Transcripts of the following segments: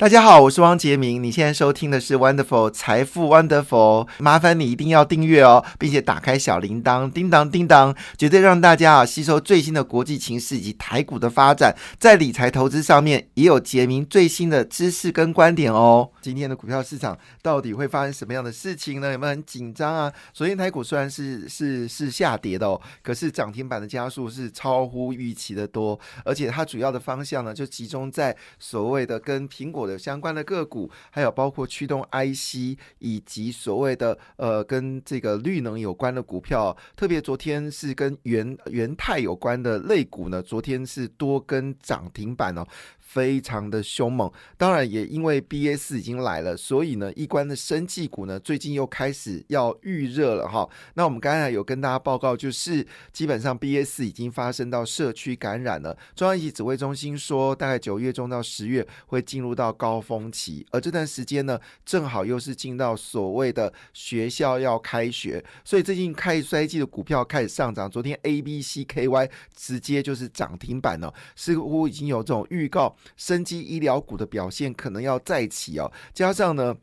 大家好，我是汪杰明。你现在收听的是 Wonderful 财富 Wonderful，麻烦你一定要订阅哦，并且打开小铃铛，叮当叮当，绝对让大家啊吸收最新的国际情势以及台股的发展，在理财投资上面也有杰明最新的知识跟观点哦。今天的股票市场到底会发生什么样的事情呢？有没有很紧张啊？昨天台股虽然是是是下跌的哦，可是涨停板的加速是超乎预期的多，而且它主要的方向呢就集中在所谓的跟苹果。相关的个股，还有包括驱动 IC 以及所谓的呃跟这个绿能有关的股票，特别昨天是跟元元泰有关的类股呢，昨天是多跟涨停板哦。非常的凶猛，当然也因为 B A 四已经来了，所以呢，一关的生技股呢，最近又开始要预热了哈。那我们刚才有跟大家报告，就是基本上 B A 四已经发生到社区感染了。中央疫情指挥中心说，大概九月中到十月会进入到高峰期，而这段时间呢，正好又是进到所谓的学校要开学，所以最近开衰季的股票开始上涨。昨天 A B C K Y 直接就是涨停板了，似乎已经有这种预告。生机医疗股的表现可能要再起哦，加上呢。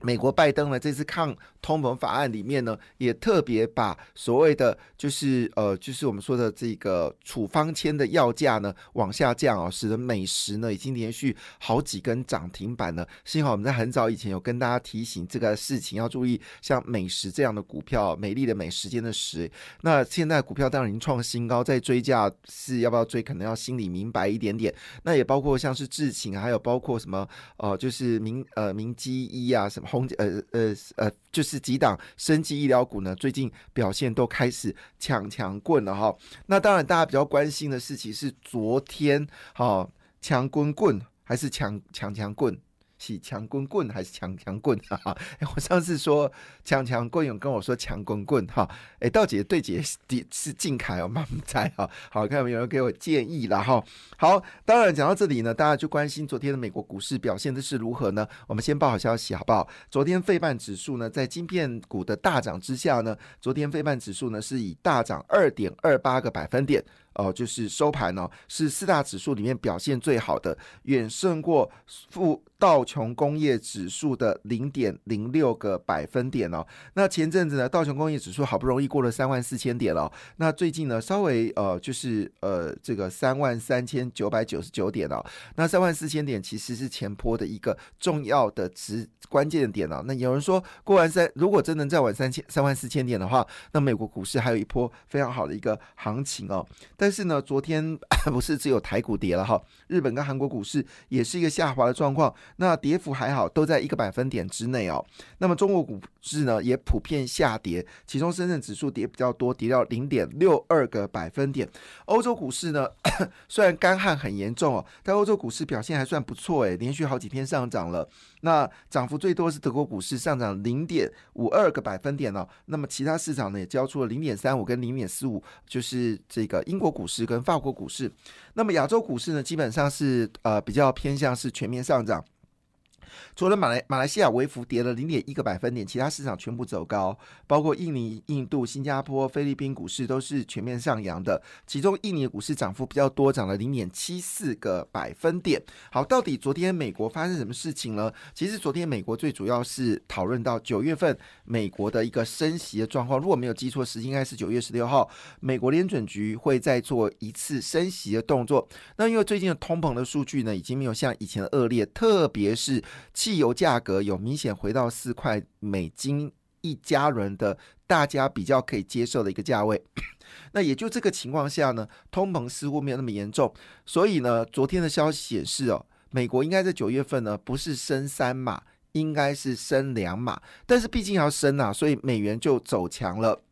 美国拜登呢这次抗通膨法案里面呢，也特别把所谓的就是呃就是我们说的这个处方签的药价呢往下降哦，使得美食呢已经连续好几根涨停板了。幸好我们在很早以前有跟大家提醒这个事情要注意，像美食这样的股票，美丽的美时间的时，那现在股票当然已经创新高，在追价是要不要追，可能要心里明白一点点。那也包括像是智勤，还有包括什么呃就是明呃明基一啊什么。红呃呃呃，就是几档升级医疗股呢，最近表现都开始抢强棍了哈。那当然，大家比较关心的事情是昨天哈强棍棍还是强强强棍？是强棍棍还是强强棍？哈 哈，我上次说强强棍，有跟我说强棍棍哈。哎，道姐对姐是是静凯哦，妈妈在哈。好看有没有人给我建议了哈？好，当然讲到这里呢，大家就关心昨天的美国股市表现的是如何呢？我们先报好消息好不好？昨天费半指数呢，在晶片股的大涨之下呢，昨天费半指数呢是以大涨二点二八个百分点。哦，就是收盘哦，是四大指数里面表现最好的，远胜过富道琼工业指数的零点零六个百分点哦。那前阵子呢，道琼工业指数好不容易过了三万四千点了，那最近呢，稍微呃，就是呃，这个三万三千九百九十九点哦。那三万四千点其实是前坡的一个重要的值关键点哦。那有人说过完三，如果真能再晚三千三万四千点的话，那美国股市还有一波非常好的一个行情哦。但但是呢，昨天 不是只有台股跌了哈，日本跟韩国股市也是一个下滑的状况，那跌幅还好，都在一个百分点之内哦。那么中国股市呢，也普遍下跌，其中深圳指数跌比较多，跌到零点六二个百分点。欧洲股市呢，虽然干旱很严重哦，但欧洲股市表现还算不错诶，连续好几天上涨了。那涨幅最多是德国股市上涨零点五二个百分点哦。那么其他市场呢，也交出了零点三五跟零点四五，就是这个英国。股市跟法国股市，那么亚洲股市呢，基本上是呃比较偏向是全面上涨。除了马来马来西亚微幅跌了零点一个百分点，其他市场全部走高，包括印尼、印度、新加坡、菲律宾股市都是全面上扬的。其中印尼股市涨幅比较多，涨了零点七四个百分点。好，到底昨天美国发生什么事情呢？其实昨天美国最主要是讨论到九月份美国的一个升息的状况。如果没有记错，时应该是九月十六号，美国联准局会再做一次升息的动作。那因为最近的通膨的数据呢，已经没有像以前的恶劣，特别是。汽油价格有明显回到四块美金一加仑的，大家比较可以接受的一个价位。那也就这个情况下呢，通膨似乎没有那么严重，所以呢，昨天的消息显示哦，美国应该在九月份呢不是升三码，应该是升两码，但是毕竟要升啊，所以美元就走强了。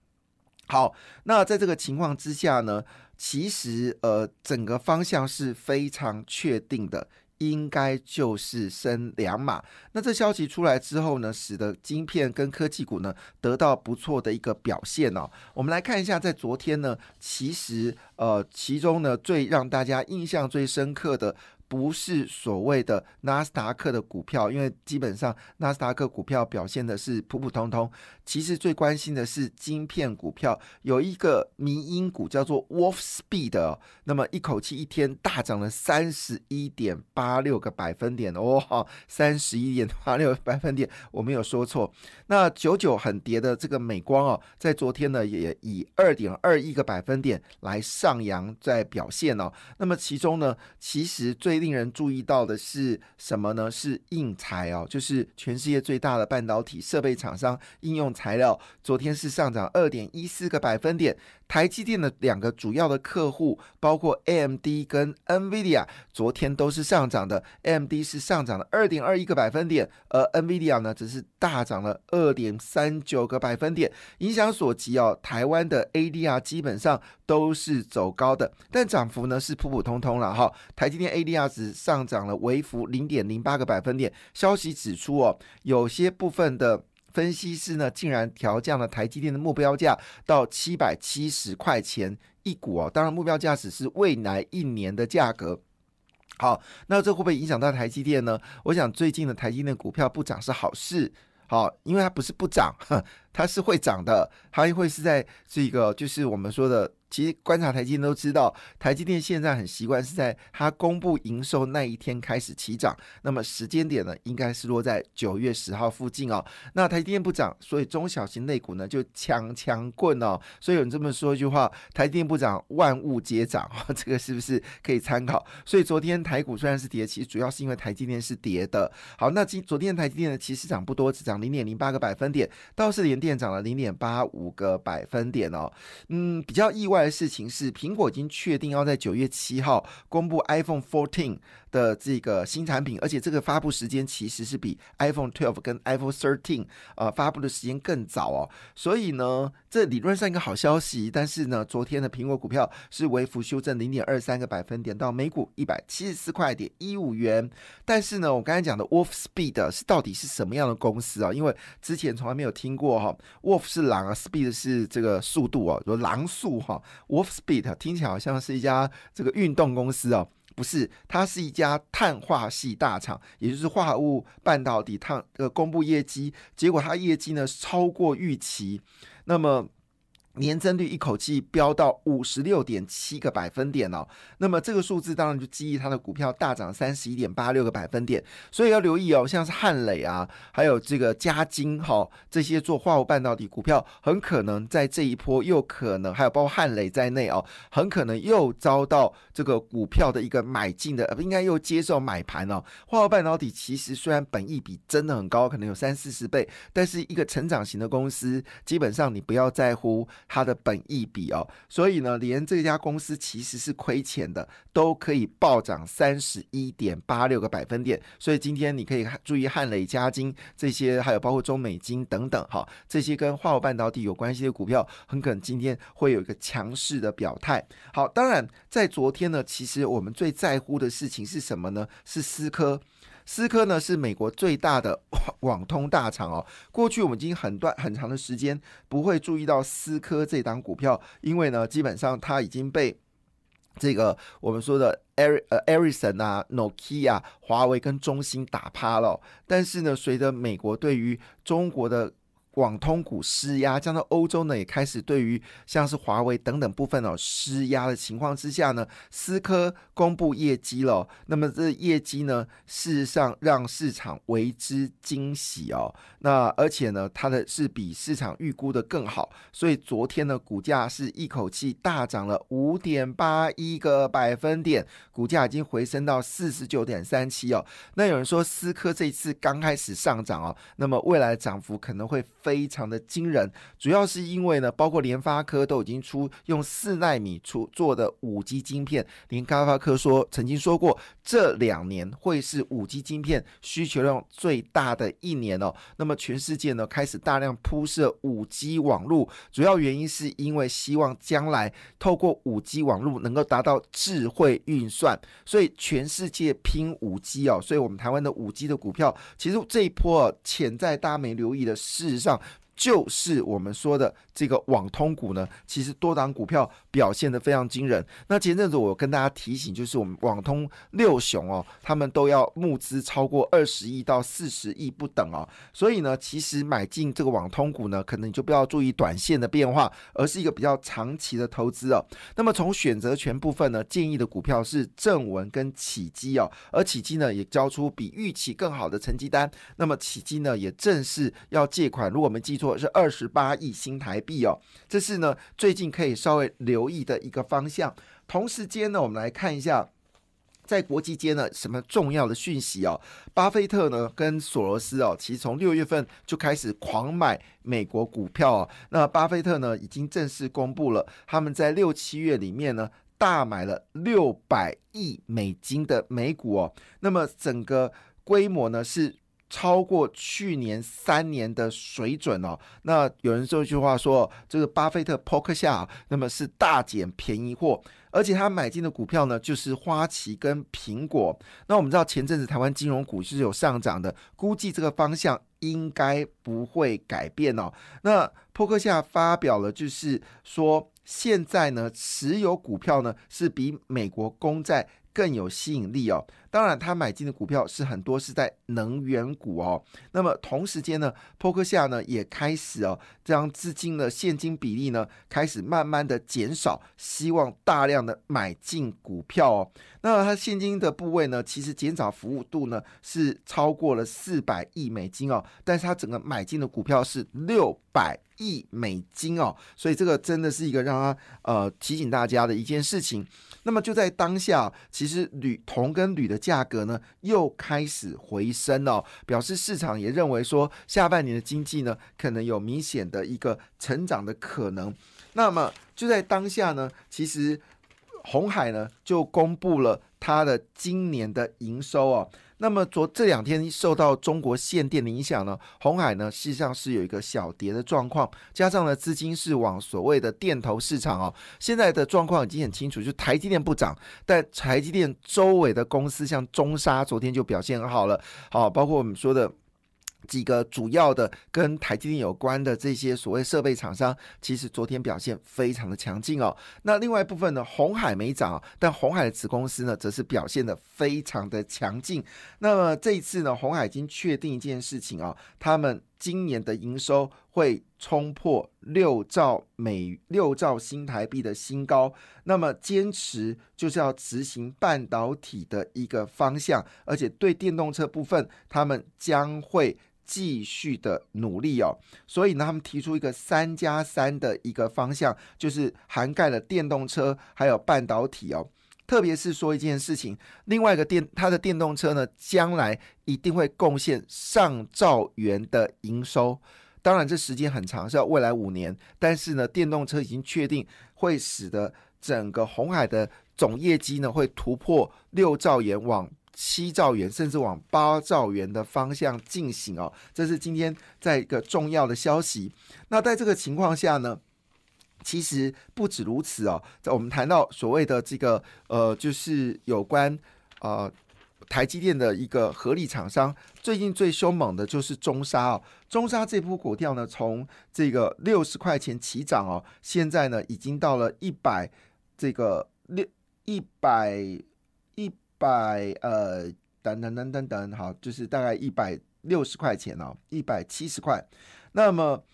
好，那在这个情况之下呢，其实呃，整个方向是非常确定的。应该就是升两码。那这消息出来之后呢，使得晶片跟科技股呢得到不错的一个表现哦。我们来看一下，在昨天呢，其实呃，其中呢最让大家印象最深刻的不是所谓的纳斯达克的股票，因为基本上纳斯达克股票表现的是普普通通。其实最关心的是晶片股票，有一个迷因股叫做 Wolf Speed，那么一口气一天大涨了三十一点八六个百分点哦，三十一点八六百分点，我没有说错。那九九很跌的这个美光哦，在昨天呢也以二点二亿个百分点来上扬在表现哦。那么其中呢，其实最令人注意到的是什么呢？是硬材哦，就是全世界最大的半导体设备厂商应用材料，昨天是上涨二点一四个百分点。台积电的两个主要的客户，包括 AMD 跟 NVIDIA，昨天都是上涨的。AMD 是上涨了二点二一个百分点，而 NVIDIA 呢，只是大涨了二点三九个百分点。影响所及哦，台湾的 ADR 基本上都是走高的，但涨幅呢是普普通通了哈。台积电 ADR 值上涨了微幅零点零八个百分点。消息指出哦，有些部分的。分析师呢，竟然调降了台积电的目标价到七百七十块钱一股哦。当然，目标价只是未来一年的价格。好，那这会不会影响到台积电呢？我想最近的台积电股票不涨是好事。好，因为它不是不涨，它是会涨的，它会是在这个就是我们说的。其实观察台积电都知道，台积电现在很习惯是在它公布营收那一天开始起涨。那么时间点呢，应该是落在九月十号附近哦。那台积电不涨，所以中小型类股呢就强强棍哦。所以有人这么说一句话：台积电不涨，万物皆涨。这个是不是可以参考？所以昨天台股虽然是跌，其实主要是因为台积电是跌的。好，那今昨天台积电呢，其实涨不多，只涨零点零八个百分点，倒是联电涨了零点八五个百分点哦。嗯，比较意外。的事情是，苹果已经确定要在九月七号公布 iPhone 14的这个新产品，而且这个发布时间其实是比 iPhone 12跟 iPhone 13呃发布的时间更早哦。所以呢，这理论上一个好消息，但是呢，昨天的苹果股票是微幅修正零点二三个百分点到每股一百七十四块点一五元。但是呢，我刚才讲的 Wolf Speed 是到底是什么样的公司啊？因为之前从来没有听过哈，Wolf 是狼啊，Speed 是这个速度哦，说狼速哈。Wolf Speed 听起来好像是一家这个运动公司哦，不是，它是一家碳化系大厂，也就是化合物半导体碳呃公布业绩，结果它业绩呢超过预期，那么。年增率一口气飙到五十六点七个百分点哦，那么这个数字当然就基于它的股票大涨三十一点八六个百分点，所以要留意哦，像是汉磊啊，还有这个嘉金哈，这些做化合半导体股票，很可能在这一波又可能还有包括汉磊在内哦，很可能又遭到这个股票的一个买进的，应该又接受买盘哦。化合半导体其实虽然本益比真的很高，可能有三四十倍，但是一个成长型的公司，基本上你不要在乎。它的本益比哦，所以呢，连这家公司其实是亏钱的，都可以暴涨三十一点八六个百分点。所以今天你可以注意汉磊、嘉金这些，还有包括中美金等等哈，这些跟化合半导体有关系的股票，很可能今天会有一个强势的表态。好，当然在昨天呢，其实我们最在乎的事情是什么呢？是思科。思科呢是美国最大的 网通大厂哦。过去我们已经很段很长的时间不会注意到思科这档股票，因为呢基本上它已经被这个我们说的艾呃艾瑞森啊、Nokia、华为跟中兴打趴了。但是呢，随着美国对于中国的网通股施压，加上欧洲呢也开始对于像是华为等等部分哦施压的情况之下呢，思科公布业绩了。那么这业绩呢，事实上让市场为之惊喜哦。那而且呢，它的是比市场预估的更好，所以昨天呢，股价是一口气大涨了五点八一个百分点，股价已经回升到四十九点三七哦。那有人说思科这一次刚开始上涨哦，那么未来涨幅可能会。非常的惊人，主要是因为呢，包括联发科都已经出用四纳米出做的五 G 晶片。联发科说曾经说过，这两年会是五 G 晶片需求量最大的一年哦。那么全世界呢开始大量铺设五 G 网络，主要原因是因为希望将来透过五 G 网络能够达到智慧运算，所以全世界拼五 G 哦。所以我们台湾的五 G 的股票，其实这一波潜在大家没留意的，事实上。part 就是我们说的这个网通股呢，其实多档股票表现的非常惊人。那前阵子我跟大家提醒，就是我们网通六雄哦，他们都要募资超过二十亿到四十亿不等哦。所以呢，其实买进这个网通股呢，可能你就不要注意短线的变化，而是一个比较长期的投资哦。那么从选择权部分呢，建议的股票是正文跟启基哦，而启基呢也交出比预期更好的成绩单。那么启基呢也正式要借款，如果我们记错是二十八亿新台币哦，这是呢最近可以稍微留意的一个方向。同时间呢，我们来看一下。在国际间呢，什么重要的讯息哦？巴菲特呢跟索罗斯哦，其实从六月份就开始狂买美国股票哦。那巴菲特呢已经正式公布了，他们在六七月里面呢大买了六百亿美金的美股哦。那么整个规模呢是。超过去年三年的水准哦。那有人说一句话说，这个巴菲特扑克下，那么是大捡便宜货，而且他买进的股票呢，就是花旗跟苹果。那我们知道前阵子台湾金融股是有上涨的，估计这个方向应该不会改变哦。那扑克下发表了，就是说现在呢，持有股票呢是比美国公债。更有吸引力哦。当然，他买进的股票是很多是在能源股哦。那么同时间呢，波克夏呢也开始哦，将资金的现金比例呢开始慢慢的减少，希望大量的买进股票哦。那它现金的部位呢，其实减少服务度呢是超过了四百亿美金哦，但是它整个买进的股票是六百亿美金哦，所以这个真的是一个让他呃提醒大家的一件事情。那么就在当下，其实铝铜跟铝的价格呢又开始回升哦，表示市场也认为说下半年的经济呢可能有明显的一个成长的可能。那么就在当下呢，其实红海呢就公布了它的今年的营收哦。那么昨这两天受到中国限电的影响呢，红海呢事实上是有一个小跌的状况，加上呢资金是往所谓的电投市场哦。现在的状况已经很清楚，就台积电不涨，但台积电周围的公司像中沙昨天就表现很好了，好，包括我们说的。几个主要的跟台积电有关的这些所谓设备厂商，其实昨天表现非常的强劲哦。那另外一部分呢，红海没涨，但红海的子公司呢，则是表现的非常的强劲。那么这一次呢，红海已经确定一件事情啊，他们今年的营收会冲破六兆美六兆新台币的新高。那么坚持就是要执行半导体的一个方向，而且对电动车部分，他们将会。继续的努力哦，所以呢，他们提出一个三加三的一个方向，就是涵盖了电动车还有半导体哦。特别是说一件事情，另外一个电，它的电动车呢，将来一定会贡献上兆元的营收。当然，这时间很长，是要未来五年。但是呢，电动车已经确定会使得整个红海的总业绩呢，会突破六兆元往。七兆元，甚至往八兆元的方向进行哦，这是今天在一个重要的消息。那在这个情况下呢，其实不止如此哦，在我们谈到所谓的这个呃，就是有关呃台积电的一个合力厂商，最近最凶猛的就是中沙哦。中沙这波股票呢，从这个六十块钱起涨哦，现在呢已经到了一百这个六一百一。百呃等等等等等，好，就是大概一百六十块钱哦，一百七十块。那么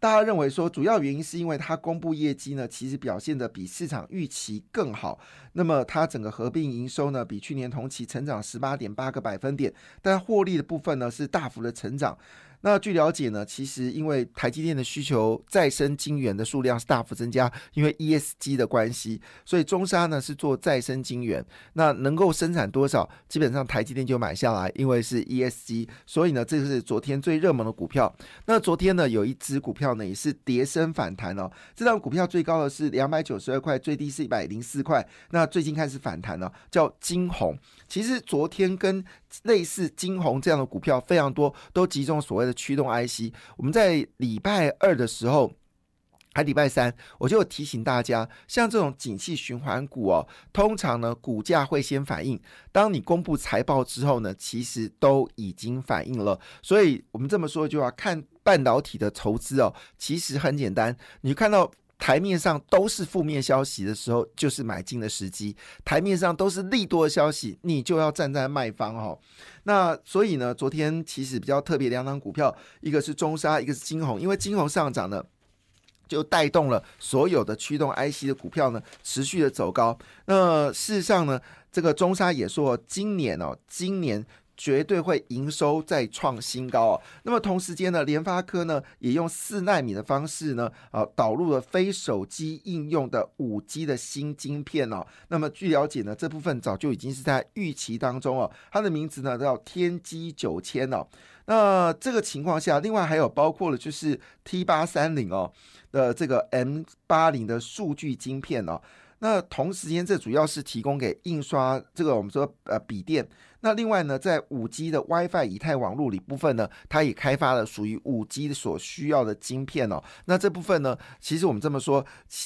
大家认为说，主要原因是因为它公布业绩呢，其实表现的比市场预期更好。那么它整个合并营收呢，比去年同期成长十八点八个百分点，但获利的部分呢是大幅的成长。那据了解呢，其实因为台积电的需求再生晶圆的数量是大幅增加，因为 ESG 的关系，所以中沙呢是做再生晶圆，那能够生产多少，基本上台积电就买下来，因为是 ESG，所以呢这是昨天最热门的股票。那昨天呢有一只股票呢也是跌升反弹哦，这张股票最高的是两百九十二块，最低是一百零四块，那最近开始反弹了，叫金红。其实昨天跟类似金红这样的股票非常多，都集中所谓的驱动 IC。我们在礼拜二的时候还礼拜三，我就提醒大家，像这种景气循环股哦，通常呢股价会先反应。当你公布财报之后呢，其实都已经反应了。所以我们这么说就要看半导体的投资哦，其实很简单，你看到。台面上都是负面消息的时候，就是买进的时机；台面上都是利多的消息，你就要站在卖方哈。那所以呢，昨天其实比较特别两档股票，一个是中沙，一个是金红，因为金红上涨呢，就带动了所有的驱动 IC 的股票呢持续的走高。那事实上呢，这个中沙也说，今年哦，今年。绝对会营收再创新高哦。那么同时间呢，联发科呢也用四纳米的方式呢，啊导入了非手机应用的五 G 的新晶片哦。那么据了解呢，这部分早就已经是在预期当中哦。它的名字呢叫天玑九千哦。那这个情况下，另外还有包括了就是 T 八三零哦的这个 M 八零的数据晶片哦。那同时间，这主要是提供给印刷这个我们说呃笔电。那另外呢，在五 G 的 WiFi 以太网络里部分呢，它也开发了属于五 G 所需要的晶片哦。那这部分呢，其实我们这么说，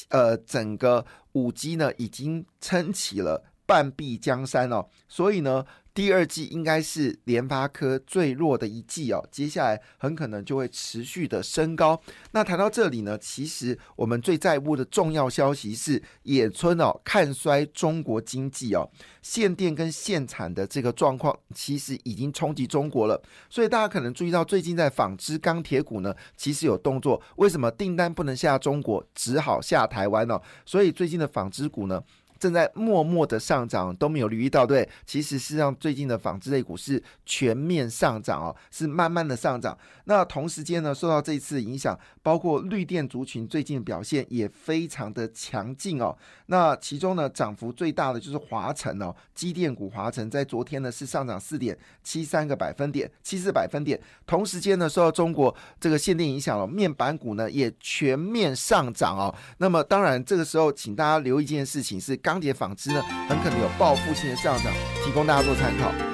呃，整个五 G 呢已经撑起了半壁江山哦。所以呢。第二季应该是联发科最弱的一季哦，接下来很可能就会持续的升高。那谈到这里呢，其实我们最在乎的重要消息是野村哦看衰中国经济哦，限电跟限产的这个状况其实已经冲击中国了。所以大家可能注意到最近在纺织钢铁股呢，其实有动作。为什么订单不能下中国，只好下台湾呢？所以最近的纺织股呢？正在默默的上涨，都没有留意到，对，其实是让最近的纺织类股是全面上涨哦，是慢慢的上涨。那同时间呢，受到这一次影响，包括绿电族群最近表现也非常的强劲哦。那其中呢，涨幅最大的就是华晨哦，机电股华晨在昨天呢是上涨四点七三个百分点，七四百分点。同时间呢，受到中国这个限电影响了，面板股呢也全面上涨哦。那么当然，这个时候请大家留意一件事情是。钢铁纺织呢，很可能有报复性的上涨，提供大家做参考。